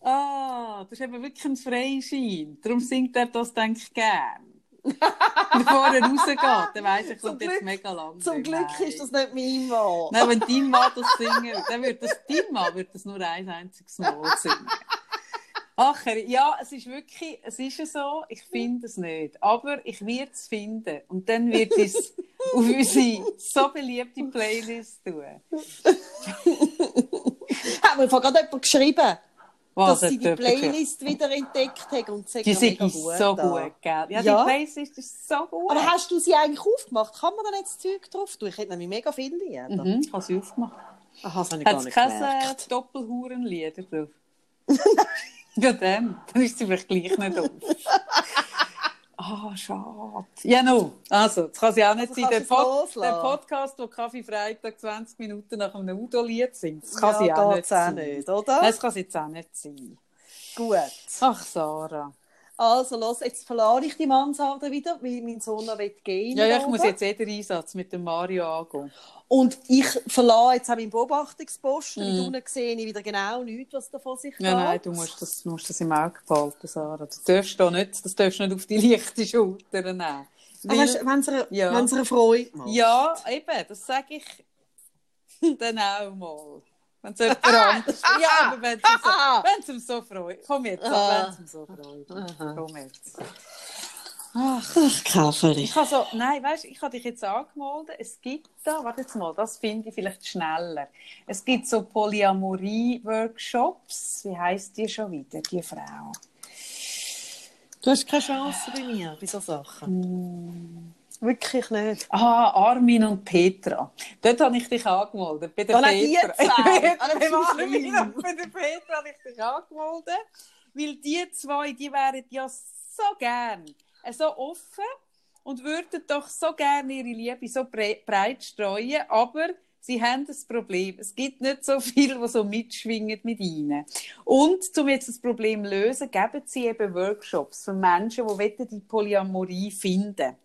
ah, das ist eben wirklich ein Freischein. Darum singt er das, denke ich, gern. Bevor er rausgeht, dann weiss ich, kommt jetzt mega lang. Zum Glück ist das nicht mein Mann. Nein, wenn dein Mann das singen würde, dann würde das, dein Mann würde das nur ein einziges Mal singen. Ach, ja, es ist wirklich, es ist so, ich finde es nicht. Aber ich werde es finden. Und dann wird es auf unsere so beliebte Playlist tun. Hat mir gerade jemand geschrieben, dass sie die Playlist wieder entdeckt haben und sie Die sind so gut, gell? Ja, Ja. die Playlist ist so gut. Aber hast du sie eigentlich aufgemacht? Kann man da das Zeug drauf tun? Ich hätte nämlich mega viele Lieder. mhm, ich habe sie aufgemacht. Aha, das habe ich gar Hat es nicht keine gemerkt. Doppelhurenlieder drauf? ja, dann. Dann ist sie vielleicht gleich nicht auf. Ah, schade. Ja, no. Also, das kann sie auch nicht Also sein. Der, es Pod loslassen? der Podcast, wo Kaffee Freitag 20 Minuten nach einem Udo-Lied singt, das kann ja, sie auch nicht geht's auch sein. nicht, oder? Nein, das kann sie jetzt auch nicht sein. Gut. Ach, Sarah. Also, los, jetzt verlade ich die Mansarde wieder, weil mein Sohn noch gehen will. Ja, ja, ich muss oben. jetzt eh den Einsatz mit dem Mario angehen. Und ich verlasse jetzt auch meinen Beobachtungsposten, weil Mhm. unten sehe ich wieder genau nichts, was da vor sich Ja, nein, du musst das, musst das im Auge behalten, Sarah. Du darfst da nicht, das darfst du nicht auf die leichte Schulter nehmen. Weil- weißt, wenn es eine, Ja. wenn's eine Freude macht. Ja, eben, das sage ich dann auch mal. Wenn es jemand anderes Ja, aber wenn es ihm so, so freut. Komm jetzt, Ah. wenn es ihm so freut. Komm jetzt. Ach, Ach, Kaffee. ich habe so, nein, weißt du, ich habe dich jetzt angemeldet. Es gibt da, warte jetzt mal, das finde ich vielleicht schneller. Es gibt so Polyamorie-Workshops. Wie heisst die schon wieder, die Frau? Du hast keine Chance bei mir, bei so Sachen. Wirklich nicht. Ah, Armin und Petra. Dort habe ich dich angemeldet. Bei der nein, die Petra. Ah, Bei ist Armin schlimm. und bei der Petra habe ich dich angemeldet. Weil die zwei, die wären ja so gern, äh, so offen und würden doch so gerne ihre Liebe so bre breit streuen, aber sie haben das Problem. Es gibt nicht so viele, die so mitschwingen mit ihnen. Und um jetzt das Problem zu lösen, geben sie eben Workshops für Menschen, die wollen die Polyamorie finden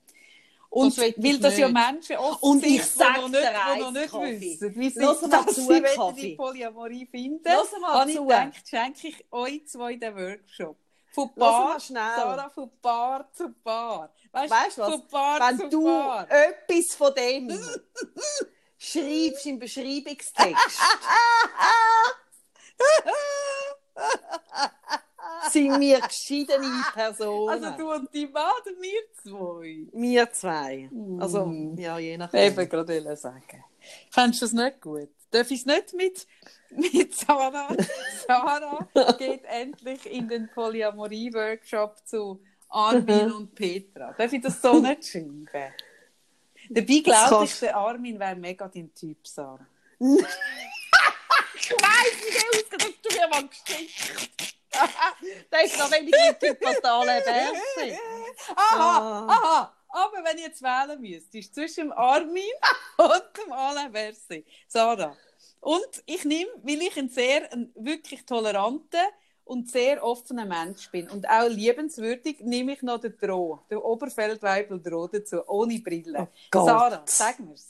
und Das will weil das ja nicht. Menschen oft Und ich sag die noch nicht, noch nicht wissen, wie sie dass zu, sie die Polyamorie finden. Lass mal habe ich zu. gedacht, schenke ich euch zwei den Workshop. Von Paar, schnell. Sarah, von Paar zu Paar. Weißt, du was? Von Paar Wenn zu du Paar. etwas von dem schreibst im Beschreibungstext, sind wir geschiedene Personen. Also du und die Mann oder wir zwei? wir zwei. Also, Mm. ja, je nachdem. Eben gerade sagen. Fändest du das nicht gut? Darf ich es nicht mit, mit Sarah? Sarah geht endlich in den Polyamorie-Workshop zu Armin und Petra. Darf ich das so nicht schreiben? Dabei glaube ich, der Armin wäre mega dein Typ, Sarah. Ich weiss nicht, ausgedacht, du mir mal geschickt. Das ist noch weniger Typ als der Alain Berset. Aha, Ah. aha. Aber wenn ich jetzt wählen müsstest, zwischen dem Armin und dem Alain Berset. Sarah. Und ich nehme, weil ich ein sehr, ein wirklich toleranter und sehr offener Mensch bin und auch liebenswürdig, nehme ich noch den Droh, den Oberfeldweibel Droh dazu, ohne Brille. Oh. Sarah, sag mir's.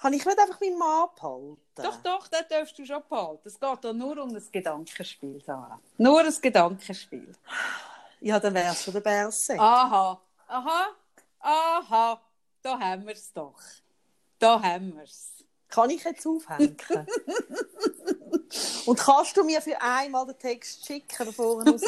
Kann ich nicht einfach meinen Mann abhalten? Doch, doch, das darfst du schon behalten. Es geht hier nur um ein Gedankenspiel, Sarah. Nur ein Gedankenspiel. Ja, dann wär's schon der Berset. Aha, aha, aha, da haben wir es doch. Da haben wir es. Kann ich jetzt aufhängen? Und kannst du mir für einmal den Text schicken, bevor du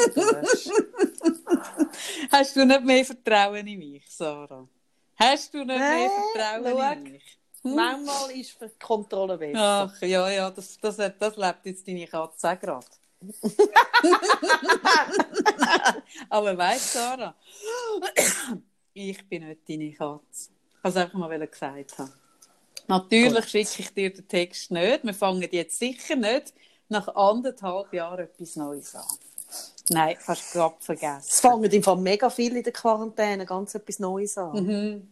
Hast du nicht mehr Vertrauen in mich, Sarah? Hast du nicht mehr Nein, Vertrauen schau. in mich? Hm? Manchmal ist die Kontrolle besser. Ach, ja, ja, das, das, das lebt jetzt deine Katze auch gerade. Aber weißt du, Sarah, ich bin nicht deine Katze. Ich wollte es einfach mal gesagt haben. Natürlich schicke ich dir den Text nicht. Wir fangen jetzt sicher nicht nach anderthalb Jahren etwas Neues an. Nein, kannst du gerade Es vergessen. fangen im Fall mega viel in der Quarantäne ganz etwas Neues an. Mhm.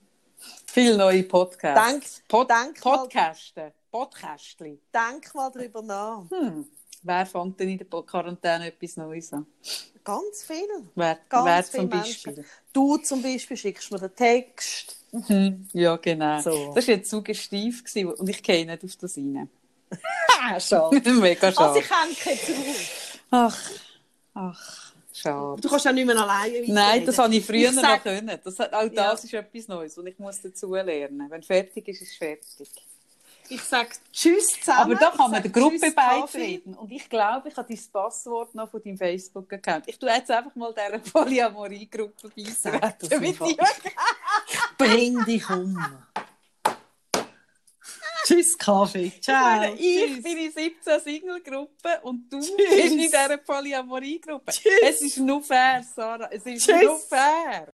Viele neue Podcasts. Denk, Pod denk, mal, Podcasten. Podcastli. denk mal darüber nach. Hm. Wer fängt denn in der Quarantäne etwas Neues an? Ganz viel. Wer, Ganz wer viele zum Menschen. Beispiel? Du zum Beispiel schickst mir den Text. Mhm. Ja, genau. So. Das war jetzt suggestiv gewesen, und ich gehe nicht auf das rein. Schade. Mega Also schade. ich hänge zu. Ach, ach, schade. Du kannst ja nicht mehr alleine Nein, das habe ich früher Ich noch sag- können. Das, hat- auch das ist etwas Neues und ich muss dazu lernen. Wenn fertig ist, ist fertig. Ich sage Tschüss zusammen. Aber da kann man der Gruppe beitreten. Und ich glaube, ich habe dein Passwort noch von deinem Facebook-Account. Ich tue jetzt einfach mal dieser Polyamorie-Gruppe beitreten. Bring dich um. Tschüss, Kaffee. Ich Ciao. meine, ich bin in 17 Single-Gruppe und du Tschüss. bist in dieser Polyamorie-Gruppe. Es ist nur fair, Sarah. Es ist Tschüss. nur fair.